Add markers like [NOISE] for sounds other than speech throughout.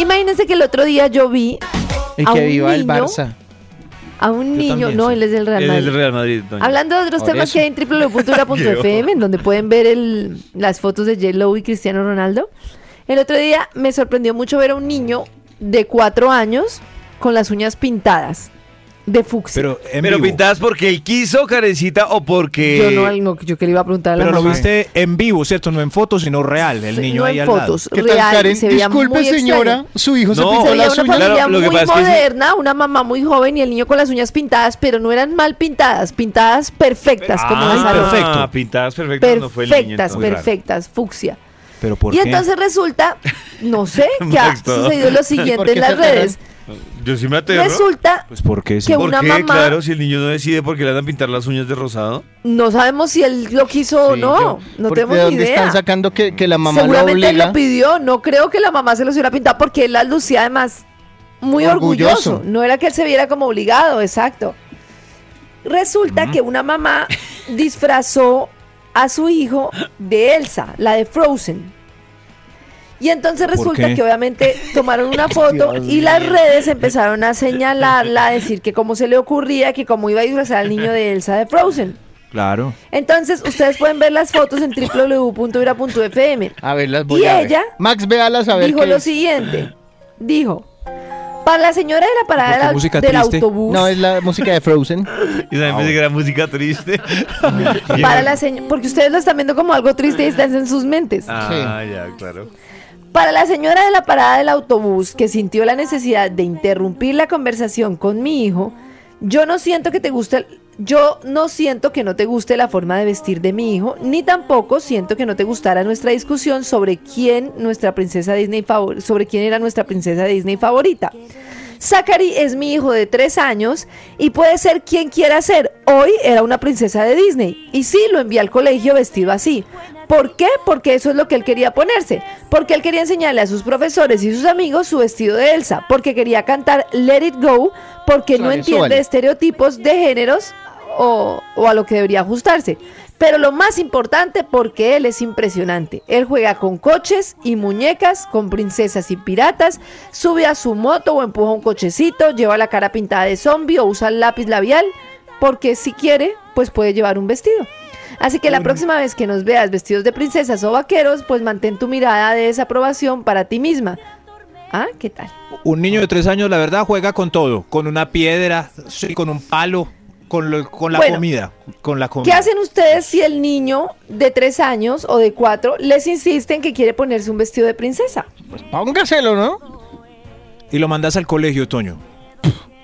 Imagínense que el otro día yo vi a que un viva el niño- Barça. a un niño, no, él es del Real Él es Madrid. del Real Madrid. doña. Hablando de otros Por temas eso. que hay en [LAUGHS] www.tura.fm, en donde pueden ver el- las fotos de J-Lo y Cristiano Ronaldo. El otro día me sorprendió mucho ver a un niño de cuatro años con las uñas pintadas de fucsia. Pero, en Pero vivo. pintadas porque él quiso, Karencita, o porque. yo no, no, yo que le iba a preguntar a la Pero lo viste en vivo, ¿cierto? No en fotos, sino real. El Sí, niño no ahí en al fotos, lado. ¿Qué tal, real, Karen? se veía Disculpe, muy señora, extraño. su hijo se No, Se pintó veía las una uñas. familia Claro, lo que muy pasa es que sí. moderna, una mamá muy joven y el niño con las uñas pintadas, pero no eran mal pintadas, pintadas perfectas, como Ah, las aromas. perfecto. Pintadas perfectas no fue el niño. Perfectas, entonces. perfectas, fucsia. Pero ¿por Y qué? entonces resulta, no sé, [LAUGHS] que ha Max, todo. sucedido lo ¿Por siguiente qué en las aterran? redes. Yo sí me aterro. Resulta, Pues porque sí. que ¿Por una qué? mamá- Claro, si el niño no decide por qué le van a pintar las uñas de rosado. no sabemos si él lo quiso o Sí, no, yo- no tenemos ¿De ni dónde idea. están sacando que, que la mamá lo Seguramente él obliga? lo pidió, no creo que la mamá se los hubiera pintado porque él las lucía además muy orgulloso. Orgulloso. No era que él se viera como obligado, exacto. Resulta que una mamá disfrazó a su hijo de Elsa, la de Frozen. Y entonces ¿Por resulta qué? que obviamente tomaron una [LAUGHS] foto y las redes empezaron a señalarla, a [LAUGHS] decir que cómo se le ocurría, que cómo iba a disfrazar al niño de Elsa de Frozen. Claro. Entonces, ustedes pueden ver las fotos en www.ira.fm. A ver, las voy Y a ver. ella Max, véalas a ver dijo qué lo es. siguiente. Dijo, para la señora de la ¿Por qué parada del, autobús, No, es la música de Frozen. [LAUGHS] Y también pensé que era música triste. para la señora, porque ustedes lo están viendo como algo triste y está en sus mentes. Ah, ya, claro. Para la señora de la parada del autobús que sintió la necesidad de interrumpir la conversación con mi hijo, yo no siento que te guste, yo no siento que no te guste la forma de vestir de mi hijo, ni tampoco siento que no te gustara nuestra discusión sobre quién nuestra princesa Disney sobre quién era nuestra princesa Disney favorita. Zachary es mi hijo de tres años y puede ser quien quiera ser. Hoy era una princesa de Disney y sí lo envié al colegio vestido así. ¿Por qué? Porque eso es lo que él quería ponerse. Porque él quería enseñarle a sus profesores y sus amigos su vestido de Elsa. Porque quería cantar Let It Go. Porque no entiende estereotipos de géneros o, o a lo que debería ajustarse. Pero lo más importante, porque él es impresionante. Él juega con coches y muñecas, con princesas y piratas, sube a su moto o empuja un cochecito, lleva la cara pintada de zombie o usa el lápiz labial, porque si quiere, pues puede llevar un vestido. Así que la próxima vez que nos veas vestidos de princesas o vaqueros, pues mantén tu mirada de desaprobación para ti misma. ¿Ah? ¿Qué tal? Un niño de tres años, la verdad, juega con todo. Con una piedra, con un palo, con, lo- con la Bueno, comida. Con la ¿Qué comida. hacen ustedes si el niño de tres años o de cuatro les insiste en que quiere ponerse un vestido de princesa? Pues póngaselo, ¿no? Y lo mandas al colegio, Toño.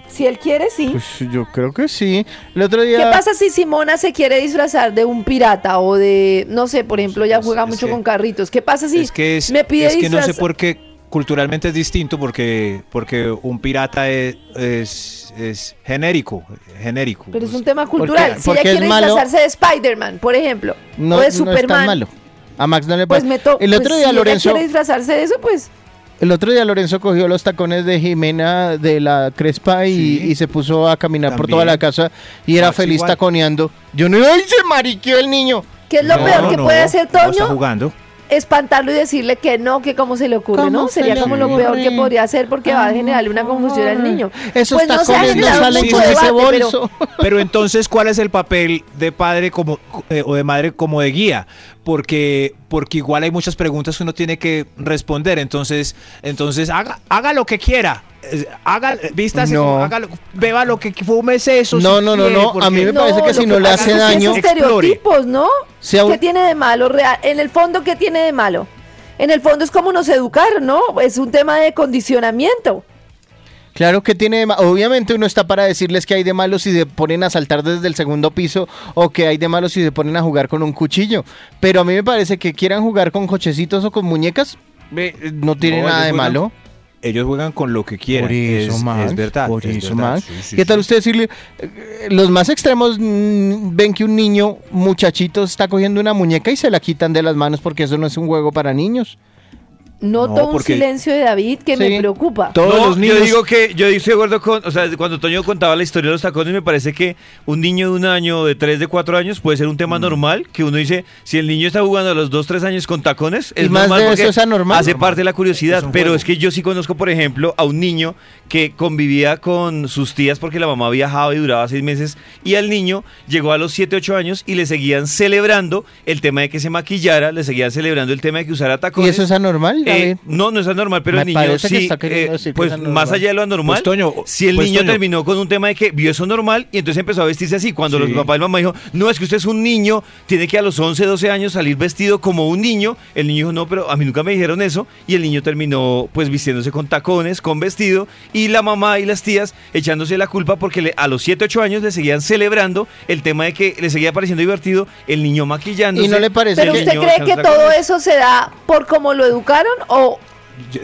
Si él quiere, sí. Pues yo creo que sí. El otro ¿Qué día... pasa si Simona se quiere disfrazar de un pirata o de, no sé, por ejemplo, pues, juega es mucho que- con carritos? ¿Qué pasa si es que, es, me pide es que no sé por qué culturalmente es distinto, porque, porque un pirata es, es, es genérico. genérico. Pero es un tema cultural. Porque- si ella porque es quiere malo- disfrazarse de Spider-Man, por ejemplo, No, o de no es tan Superman, malo. A Max no le pues pasa. me to- el otro pues, día si ella Lorenzo, quiere disfrazarse de eso, pues el otro día Lorenzo cogió los tacones de Jimena de la Crespa y, Sí. y se puso a caminar por toda la casa y era Max feliz igual. taconeando. Yo no, ¡ay, se mariqueó el niño! ¿qué es lo No, peor que no, puede hacer no está Toño? jugando. Espantarlo y decirle que no, que cómo se le ocurre, ¿Cómo ¿no? se Sería como lo ocurre? peor que podría hacer porque va a generarle una confusión al niño. Esos Pues no tacones no, generado salen con ese debate, pero- bolso. [LAUGHS] Pero entonces, ¿cuál es el papel de padre como eh, o de madre como de guía? Porque porque igual hay muchas preguntas que uno tiene que responder. Entonces, entonces haga haga lo que quiera. Eh, Haga, vístase, No. como- haga lo- beba lo que fumes eso. No, si no, no, quiere, no, a mí me parece que si no le hace es que daño- es estereotipos, ¿no? Si ¿Qué tiene de malo real? En el fondo, ¿qué tiene de malo? En el fondo es como nos educaron, ¿no? Es un tema de condicionamiento. Claro que tiene, de ma- obviamente uno está para decirles que hay de malo si se ponen a saltar desde el segundo piso o que hay de malo si se ponen a jugar con un cuchillo. Pero a mí me parece que quieran jugar con cochecitos o con muñecas, eh, no tiene No, nada de malo. Ellos juegan con lo que quieran. Por eso, es, Max, es verdad. por es eso, verdad, Max. sí, sí, ¿Qué tal usted decirle? eh, Los más extremos mm, ven que un niño, muchachito, está cogiendo una muñeca y se la quitan de las manos porque eso no es un juego para niños. Noto No, un porque- silencio de David que me preocupa. Todos No, los niños. Yo digo que yo estoy de acuerdo con, o sea, cuando Toño contaba la historia de los tacones, me parece que un niño de un año, de tres, de cuatro años, puede ser un Mm. tema normal, que uno dice, si el niño está jugando a los dos, tres años con tacones, es Y más normal de eso es anormal. hace parte de la curiosidad, Es un pero es que yo sí conozco, por ejemplo, a un niño que convivía con sus tías porque la mamá viajaba y duraba seis meses, y al niño llegó a los siete, ocho años y le seguían celebrando el tema de que se maquillara, le seguían celebrando el tema de que usara ¿Y tacones. eso es anormal, David? no, no es anormal, pero Me el niño parece que sí, está queriendo eh, decir que pues más allá de lo anormal, Pues, Toño, si el pues, niño Toño. terminó con un tema de que vio eso normal y entonces empezó a vestirse así, cuando Sí. los papás y mamá dijo, no, es que usted es un niño, tiene que a los 11, 12 años salir vestido como un niño, el niño dijo, no, pero a mí nunca me dijeron eso, y el niño terminó pues vistiéndose con tacones, con vestido, y la mamá y las tías echándose la culpa porque le- a los 7, 8 años le seguían celebrando el tema de que le seguía pareciendo divertido el niño maquillándose. ¿Y no le parece Pero que- usted niño cree que todo eso se da por cómo lo educaron o Yo-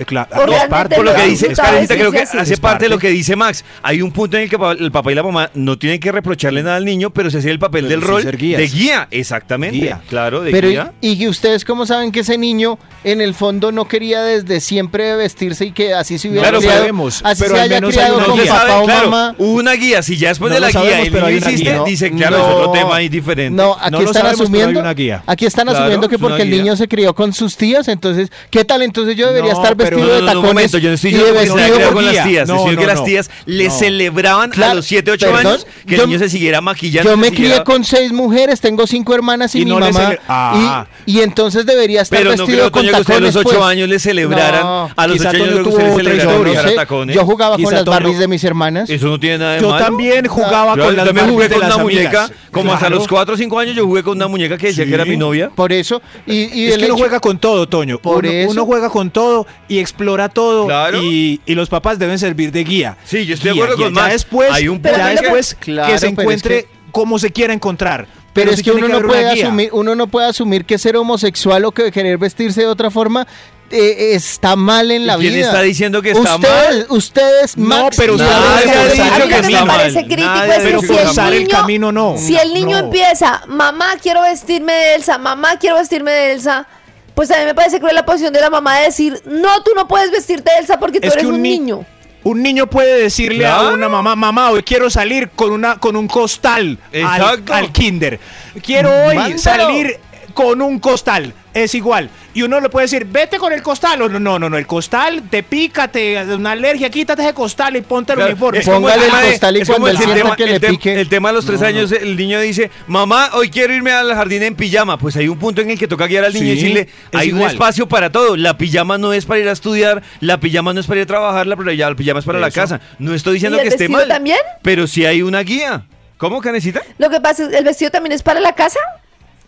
claro, O es realmente parte- Por lo que Pero dice, es Karencita, creo que así. hace parte de lo que dice Max. Hay un punto en el que el papá y la mamá no tienen que reprocharle nada al niño, pero se hace el papel Pero del rol ser guías. de guía, exactamente. Guía. Claro, de Pero guía. y, y ustedes cómo saben que ese niño en el fondo no quería desde siempre vestirse y que así se hubiera Claro, criado, sabemos, así pero se haya criado una con No papá sabe, o claro, mamá. una guía. Si ya después No de la guía sabemos, el niño hiciste, guía. dice, claro, es No. otro tema ahí diferente. No, aquí No están sabemos, asumiendo, aquí están Claro, asumiendo que porque el niño se crió con sus tías, entonces, ¿qué tal? Entonces yo debería No, estar pero- vestido No, de no, no, tacones momento, yo no estoy y de vestido con las tías, No, sino no, que las no. tías le No. celebraban a los 7, 8 perdón, años que yo- el niño se siguiera maquillando. Yo me crié con seis mujeres, tengo cinco hermanas y, Y mi no mamá. Ah. y, y entonces debería estar Pero no vestido creo, con Toño, que a tacones. los 8 pues. años le celebraran. No, a los quizá 8 años le No tacones. yo jugaba con las Barbies de mis hermanas. Eso no tiene nada de Yo malo. también jugaba Yo con las también Barbies jugué de con las una muñeca, amigas. como hasta los 4 o 5 años yo jugué con una muñeca que decía Sí. que era mi novia. Por eso. Y, y Es que uno juega con todo, Toño. Por uno, eso. uno juega con todo y explora todo. Claro. Y, y los papás deben servir de guía. Sí, yo estoy de Guía, acuerdo guía. con Ya después, Hay un ya punto en que- después Claro, que se pero es encuentre que- como se quiera encontrar. Pero es sí que uno no puede asumir, uno no puede asumir que ser homosexual o que querer vestirse de otra forma eh, está mal en la ¿Y quién vida. está diciendo que está ustedes, Ustedes, No, Max, pero y usted que que está me mal. crítico Nadie es Pero que si el el niño, camino no. si el niño No. empieza, mamá quiero vestirme de Elsa, mamá quiero vestirme de Elsa, pues a mí me parece cruel la posición de la mamá de decir, no, tú no puedes vestirte de Elsa porque tú Es eres que un un ni- niño. Un niño puede decirle a una mamá, mamá, hoy quiero salir con una con un costal al, al kinder. Quiero hoy Mándalo. salir con un costal. Es igual. Y uno le puede decir, vete con el costal. O no, no, no, no, el costal te pica, te da una alergia, quítate ese costal y ponte el Claro, uniforme. Póngale el costal y cuando el él tema- que le el tem- pique. El tema de los tres No, años, el niño dice, mamá, hoy quiero irme al jardín en pijama. Pues hay un punto en el que toca guiar al niño y decirle, hay un espacio para todo. La pijama no es para ir a estudiar, la pijama no es para ir a trabajar, la, la pijama es para la casa. No estoy diciendo ¿Y el que esté vestido mal. también? Pero sí hay una guía. ¿Cómo, Canecita? Lo que pasa es, ¿el vestido también es para la casa?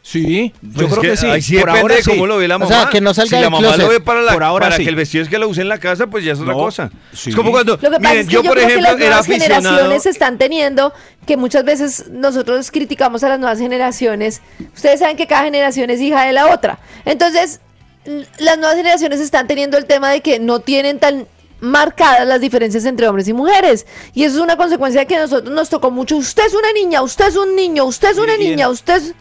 Sí, yo Pues creo es que, sí. Ahí sí Por depende ahora de sí. cómo lo ve la O mamá. sea, que no salga si la mamá closet. lo ve para, la, Por ahora para sí. que el vestido es que lo use en la casa, pues ya es otra No, cosa. sí. Es como cuando, Lo que pasa miren, es que yo, yo, por creo ejemplo, que las nuevas generaciones están teniendo que muchas veces nosotros criticamos a las nuevas generaciones. Ustedes saben que cada generación es hija de la otra. Entonces, las nuevas generaciones están teniendo el tema de que no tienen tan marcadas las diferencias entre hombres y mujeres. Y eso es una consecuencia de que a nosotros nos tocó mucho. Usted es una niña, usted es un niño, usted es una niña, usted es...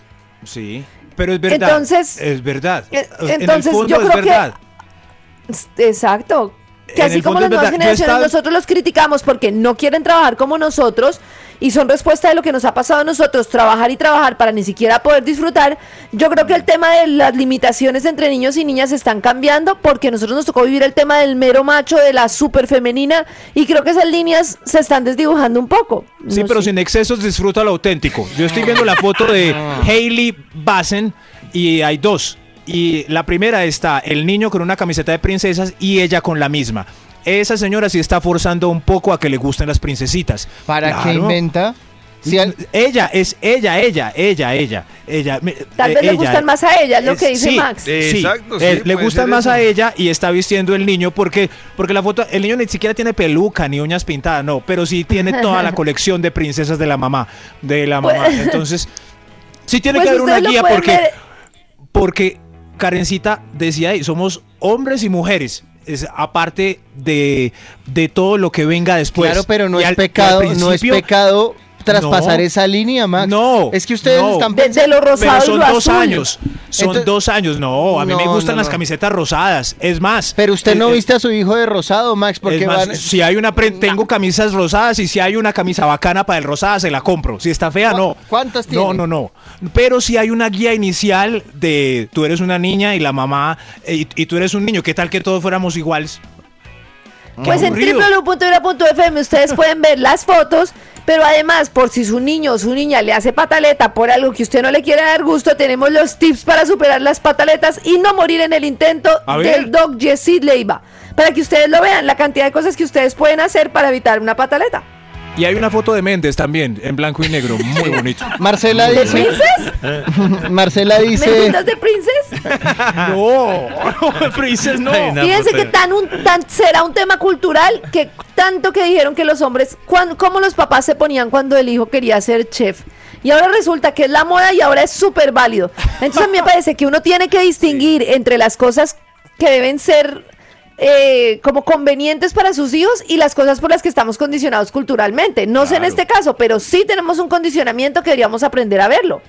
Sí, pero es verdad. Entonces- es verdad. Eh, en el entonces, fondo yo es creo que-. Exacto. Que En así como las nuevas generaciones estaba- nosotros los criticamos porque no quieren trabajar como nosotros y son respuesta de lo que nos ha pasado a nosotros, trabajar y trabajar para ni siquiera poder disfrutar. Yo creo que el tema de las limitaciones entre niños y niñas están cambiando porque a nosotros nos tocó vivir el tema del mero macho, de la super femenina y creo que esas líneas se están desdibujando un poco. Sí, No pero sé. sin excesos disfruta lo auténtico. Yo estoy viendo la foto de [LAUGHS] Hailey Bassen y hay dos. Y la primera está el niño con una camiseta de princesas y ella con la misma. Esa señora sí está forzando un poco a que le gusten las princesitas. ¿Para qué Claro. inventa? Si al- Ella es ella, ella, ella, ella, ella. Tal eh, vez le ella. gustan más a ella, es lo Es- que dice sí, Max. Sí, Exacto, sí, eh, le gustan más eso. a ella y está vistiendo el niño porque porque la foto el niño ni siquiera tiene peluca ni uñas pintadas, no, pero sí tiene toda la [LAUGHS] colección de princesas de la mamá, de la mamá. Pues- Entonces, sí tiene Pues que haber una guía porque ver- porque Karencita decía ahí, somos hombres y mujeres. Es aparte de, de todo lo que venga después. claro, pero no Y es al- pecado, no es pecado traspasar No. esa línea, Max. No, Es que ustedes no. están Desde lo rosado Pero son lo dos azul. años. Son Entonces- dos años. No, a mí me No, gustan no, las no. camisetas rosadas. Es más. Pero usted no eh, eh, viste a su hijo de rosado, Max, porque es más, van... si hay una pre- tengo camisas rosadas y si hay una camisa bacana para el rosada se la compro. Si está fea ¿Cu- no. cuántas No, tiene? no, no. Pero si hay una guía inicial de tú eres una niña y la mamá eh, y, y tú eres un niño, ¿qué tal que todos fuéramos iguales? Pues en aburrido. www.vibra.fm ustedes [LAUGHS] pueden ver las fotos, pero además, por si su niño o su niña le hace pataleta por algo que usted no le quiere dar gusto, tenemos los tips para superar las pataletas y no morir en el intento del Doc Yesid Leiva. Para que ustedes lo vean, la cantidad de cosas que ustedes pueden hacer para evitar una pataleta. Y hay una foto de Méndez también, en blanco y negro, muy bonito. Marcela ¿De dice... Princess? [LAUGHS] Marcela dice... ¿Mentiras de Princess? [LAUGHS] no, Princess no. Ay, no. Fíjense que tan, un, tan será un tema cultural que tanto que dijeron que los hombres, cuan- cómo los papás se ponían cuando el hijo quería ser chef. Y ahora resulta que es la moda y ahora es súper válido. Entonces a mí me parece que uno tiene que distinguir entre las cosas que deben ser eh, como convenientes para sus hijos y las cosas por las que estamos condicionados culturalmente. No sé en este caso, pero sí tenemos un condicionamiento que deberíamos aprender a verlo.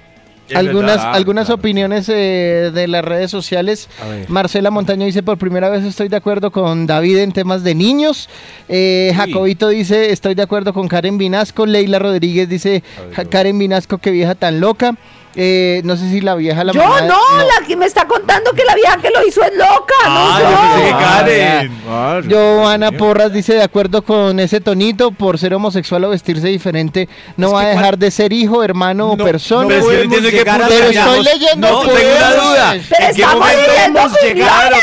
Es algunas verdad, algunas claro. opiniones eh, de las redes sociales. Marcela Montaño dice, por primera vez estoy de acuerdo con David en temas de niños. Eh. Jacobito dice, estoy de acuerdo con Karen Vinasco. Leila Rodríguez dice, "Ja- Karen Vinasco, qué vieja tan loca. Eh, no sé si la vieja la Yo mamá- no, la que me está contando que la vieja que lo hizo es loca, Ah, no yo yo. pensé que Ah, Karen. Joana Porras dice, de acuerdo con ese tonito, por ser homosexual o vestirse diferente, no Es va a dejar cuál- de ser hijo, hermano o No, persona. no Pero no podemos entiendo Pero allá. estoy leyendo, No, pues. tengo una duda. Pero ¿En qué estamos momento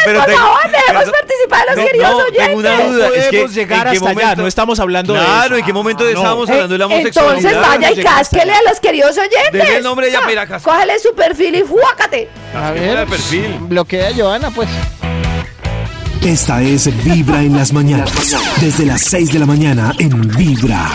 Pero por tengo- favor, dejemos pero- participar a los No, queridos no, oyentes. tengo una No duda. es que, llegar ¿en qué hasta allá, momento- no estamos hablando de Claro, eso. ¿en qué momento Ah, no. estábamos hablando de la homosexualidad? Entonces vaya y cásquele allá. a los queridos oyentes. Dele el nombre de ella Ah, para ir a cascar. Cógele su perfil y fuácate. A ver, perfil. bloquea a Joana, pues. Esta es Vibra en las mañanas. Desde las 6 de la mañana en Vibra.